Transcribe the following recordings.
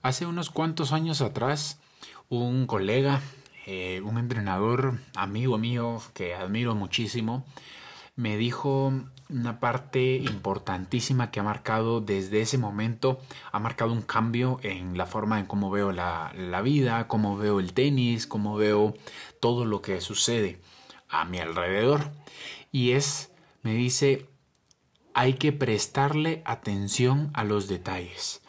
Hace unos cuantos años atrás, un colega, eh, un entrenador, amigo mío que admiro muchísimo, me dijo una parte importantísima que ha marcado desde ese momento, ha marcado un cambio en la forma en cómo veo la, la vida, cómo veo el tenis, cómo veo todo lo que sucede a mi alrededor. Y es, me dice, hay que prestarle atención a los detalles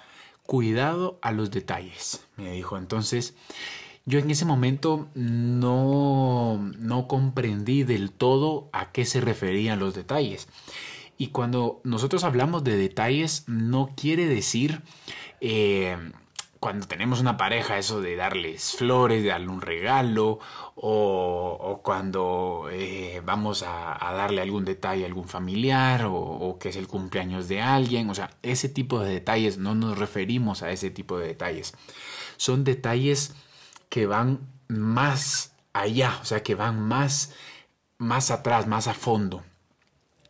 cuidado a los detalles, me dijo. Entonces, yo en ese momento no, no comprendí del todo a qué se referían los detalles. Y cuando nosotros hablamos de detalles, no quiere decir eh, cuando tenemos una pareja, eso de darles flores, de darle un regalo, o, cuando eh, vamos a, darle algún detalle a algún familiar, o, que es el cumpleaños de alguien, o sea, ese tipo de detalles, no nos referimos a ese tipo de detalles. Son detalles que van más allá, o sea, que van más, más atrás, más a fondo.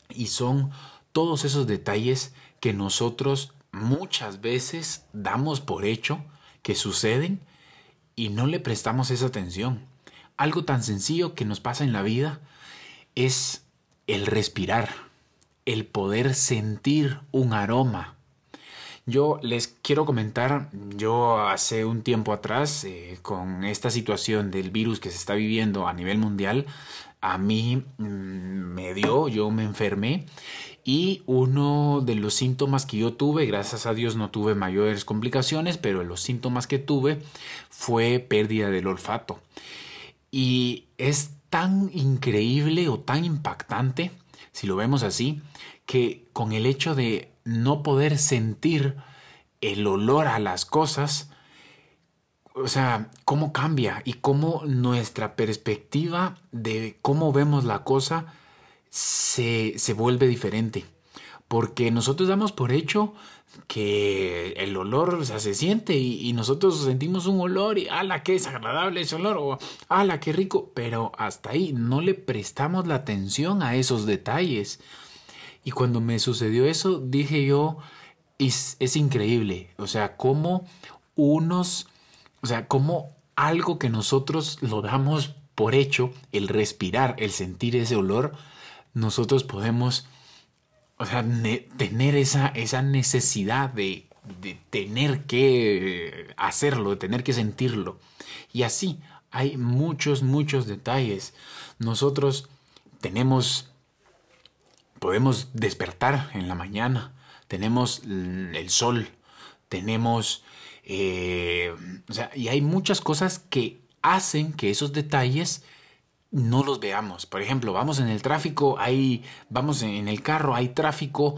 Y son todos esos detalles que nosotros muchas veces damos por hecho que suceden y no le prestamos esa atención. Algo tan sencillo que nos pasa en la vida es el respirar, el poder sentir un aroma. Yo les quiero comentar, yo hace un tiempo atrás, eh, con esta situación del virus que se está viviendo a nivel mundial, a mí mm, me dio, yo me enfermé y uno de los síntomas que yo tuve, gracias a Dios no tuve mayores complicaciones, pero los síntomas que tuve fue pérdida del olfato. Y es tan increíble o tan impactante, si lo vemos así, que con el hecho de no poder sentir el olor a las cosas, o sea, cómo cambia y cómo nuestra perspectiva de cómo vemos la cosa se, se vuelve diferente. Porque nosotros damos por hecho que el olor se siente y, nosotros sentimos un olor y ala qué desagradable ese olor o ala qué rico, pero hasta ahí no le prestamos la atención a esos detalles. Y cuando me sucedió eso dije yo es, es increíble, o sea, cómo unos, o sea, cómo algo que nosotros lo damos por hecho, el respirar, el sentir ese olor, nosotros podemos, o sea, tener esa, esa necesidad de, de tener que hacerlo, de tener que sentirlo. Y así hay muchos, muchos detalles. Nosotros tenemos, podemos despertar en la mañana, tenemos el sol, tenemos, eh, y hay muchas cosas que hacen que esos detalles no los veamos. Por ejemplo, vamos en el tráfico, hay, vamos en el carro, hay tráfico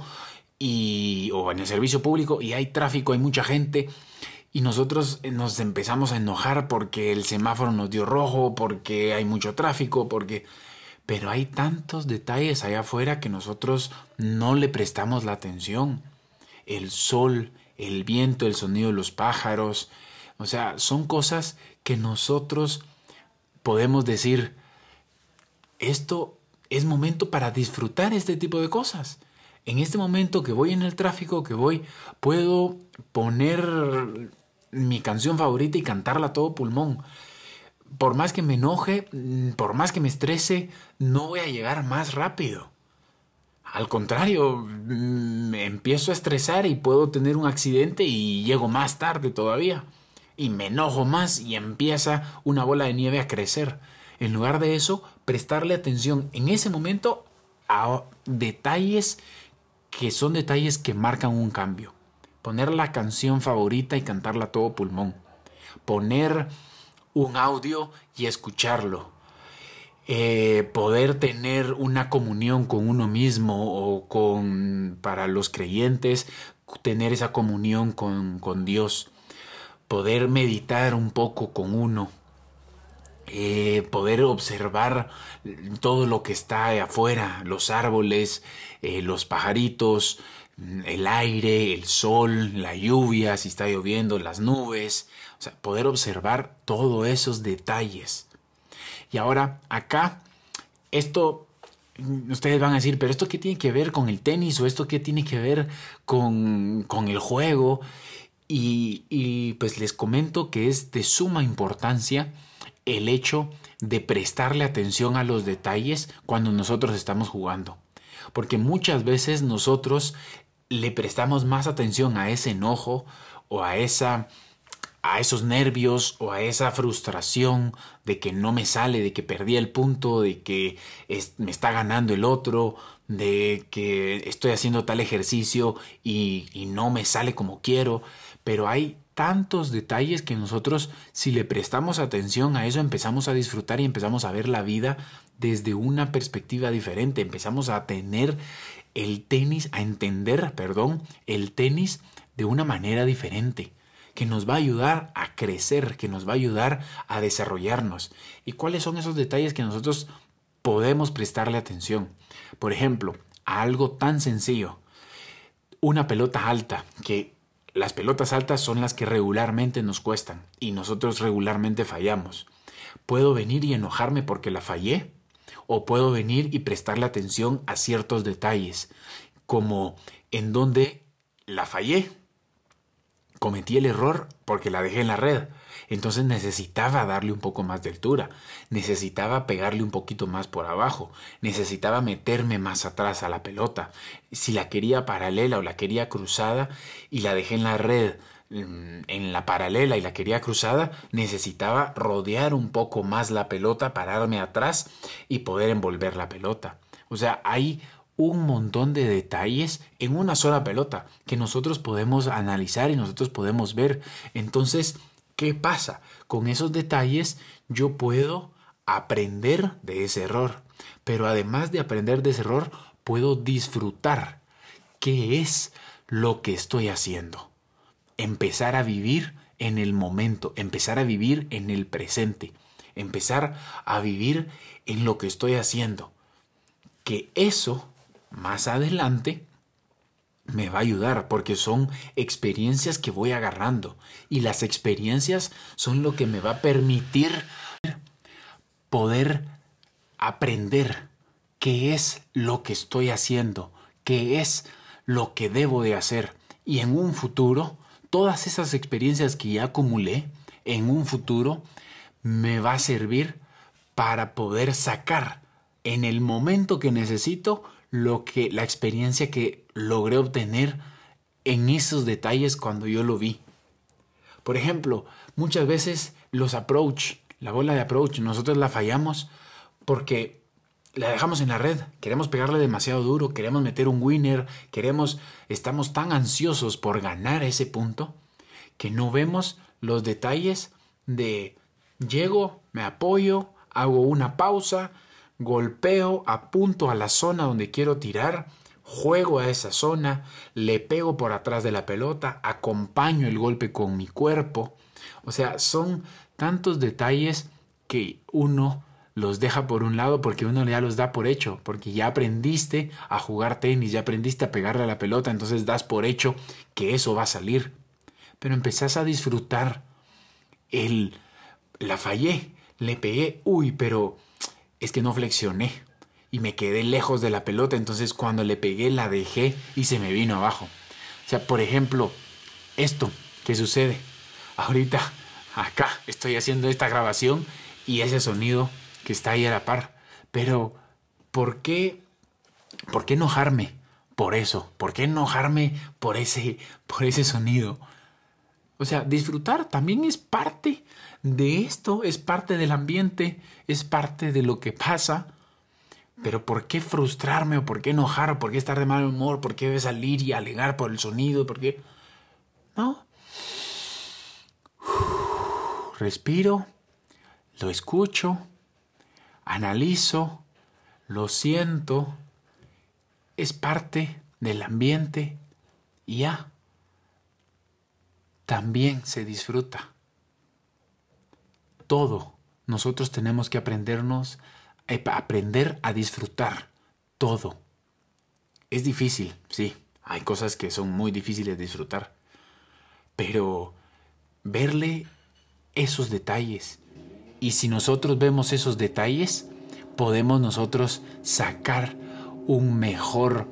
y, o en el servicio público y hay tráfico, hay mucha gente y nosotros nos empezamos a enojar porque el semáforo nos dio rojo, porque hay mucho tráfico, porque... Pero hay tantos detalles allá afuera que nosotros no le prestamos la atención. El sol, el viento, el sonido de los pájaros. O sea, son cosas que nosotros podemos decir, esto es momento para disfrutar este tipo de cosas. En este momento que voy en el tráfico, que voy, puedo poner mi canción favorita y cantarla a todo pulmón. Por más que me enoje, por más que me estrese, no voy a llegar más rápido. Al contrario, me empiezo a estresar y puedo tener un accidente y llego más tarde todavía. Y me enojo más y empieza una bola de nieve a crecer. En lugar de eso, prestarle atención en ese momento a detalles que son detalles que marcan un cambio. Poner la canción favorita y cantarla a todo pulmón. Poner un audio y escucharlo. Eh, poder tener una comunión con uno mismo o con, para los creyentes, tener esa comunión con, con Dios. Poder meditar un poco con uno eh, poder observar todo lo que está afuera, los árboles, eh, los pajaritos, el aire, el sol, la lluvia, si está lloviendo, las nubes, o sea, poder observar todos esos detalles. Y ahora acá, esto, ustedes van a decir, pero esto qué tiene que ver con el tenis o esto qué tiene que ver con, con el juego. Y, y pues les comento que es de suma importancia el hecho de prestarle atención a los detalles cuando nosotros estamos jugando. Porque muchas veces nosotros le prestamos más atención a ese enojo o a esa a esos nervios o a esa frustración de que no me sale, de que perdí el punto, de que me está ganando el otro, de que estoy haciendo tal ejercicio y, y no me sale como quiero. Pero hay tantos detalles que nosotros, si le prestamos atención a eso, empezamos a disfrutar y empezamos a ver la vida desde una perspectiva diferente. Empezamos a tener el tenis, a entender, perdón, el tenis de una manera diferente que nos va a ayudar a crecer, que nos va a ayudar a desarrollarnos. ¿Y cuáles son esos detalles que nosotros podemos prestarle atención? Por ejemplo, a algo tan sencillo, una pelota alta, que las pelotas altas son las que regularmente nos cuestan y nosotros regularmente fallamos. ¿Puedo venir y enojarme porque la fallé? ¿O puedo venir y prestarle atención a ciertos detalles, como en dónde la fallé? Cometí el error porque la dejé en la red. Entonces necesitaba darle un poco más de altura, necesitaba pegarle un poquito más por abajo, necesitaba meterme más atrás a la pelota. Si la quería paralela o la quería cruzada y la dejé en la red mm, en la paralela y la quería cruzada, necesitaba rodear un poco más la pelota, pararme atrás y poder envolver la pelota. O sea, hay un montón de detalles en una sola pelota que nosotros podemos analizar y nosotros podemos ver. Entonces, ¿qué pasa? Con esos detalles yo puedo aprender de ese error. Pero además de aprender de ese error, puedo disfrutar qué es lo que estoy haciendo. Empezar a vivir en el momento, empezar a vivir en el presente, empezar a vivir en lo que estoy haciendo. Que eso más adelante me va a ayudar porque son experiencias que voy agarrando. Y las experiencias son lo que me va a permitir poder aprender qué es lo que estoy haciendo, qué es lo que debo de hacer. Y en un futuro todas esas experiencias que ya acumulé en un futuro me va a servir para poder sacar en el momento que necesito lo que la experiencia que logré obtener en esos detalles cuando yo lo vi. Por ejemplo, muchas veces los approach, la bola de approach, nosotros la fallamos porque la dejamos en la red, queremos pegarle demasiado duro, queremos meter un winner, queremos, estamos tan ansiosos por ganar ese punto que no vemos los detalles de llego, me apoyo, hago una pausa, golpeo, apunto a la zona donde quiero tirar, juego a esa zona, le pego por atrás de la pelota, acompaño el golpe con mi cuerpo. O sea, son tantos detalles que uno los deja por un lado porque uno ya los da por hecho, porque ya aprendiste a jugar tenis, ya aprendiste a pegarle a la pelota, entonces das por hecho que eso va a salir. Pero empezás a disfrutar el la fallé, le pegué, uy, pero es que no flexioné y me quedé lejos de la pelota, entonces cuando le pegué la dejé y se me vino abajo. O sea, por ejemplo, esto que sucede. Ahorita acá estoy haciendo esta grabación y ese sonido que está ahí a la par. Pero, ¿por qué, por qué enojarme por eso? ¿Por qué enojarme por ese, por ese sonido? O sea, disfrutar también es parte de esto, es parte del ambiente, es parte de lo que pasa. Pero ¿por qué frustrarme o por qué enojar o por qué estar de mal humor? ¿Por qué salir y alegar por el sonido? ¿Por qué? No. Respiro, lo escucho, analizo, lo siento, es parte del ambiente y ya también se disfruta. Todo. Nosotros tenemos que aprendernos, eh, aprender a disfrutar todo. Es difícil, sí. Hay cosas que son muy difíciles de disfrutar. Pero verle esos detalles. Y si nosotros vemos esos detalles, podemos nosotros sacar un mejor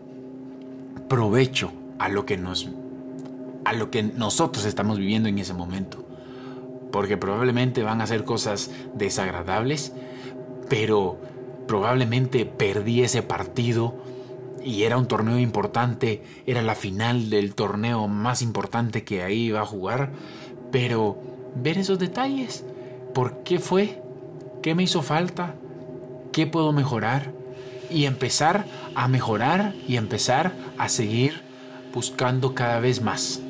provecho a lo que nos a lo que nosotros estamos viviendo en ese momento. Porque probablemente van a ser cosas desagradables, pero probablemente perdí ese partido y era un torneo importante, era la final del torneo más importante que ahí iba a jugar, pero ver esos detalles, ¿por qué fue? ¿Qué me hizo falta? ¿Qué puedo mejorar? Y empezar a mejorar y empezar a seguir buscando cada vez más.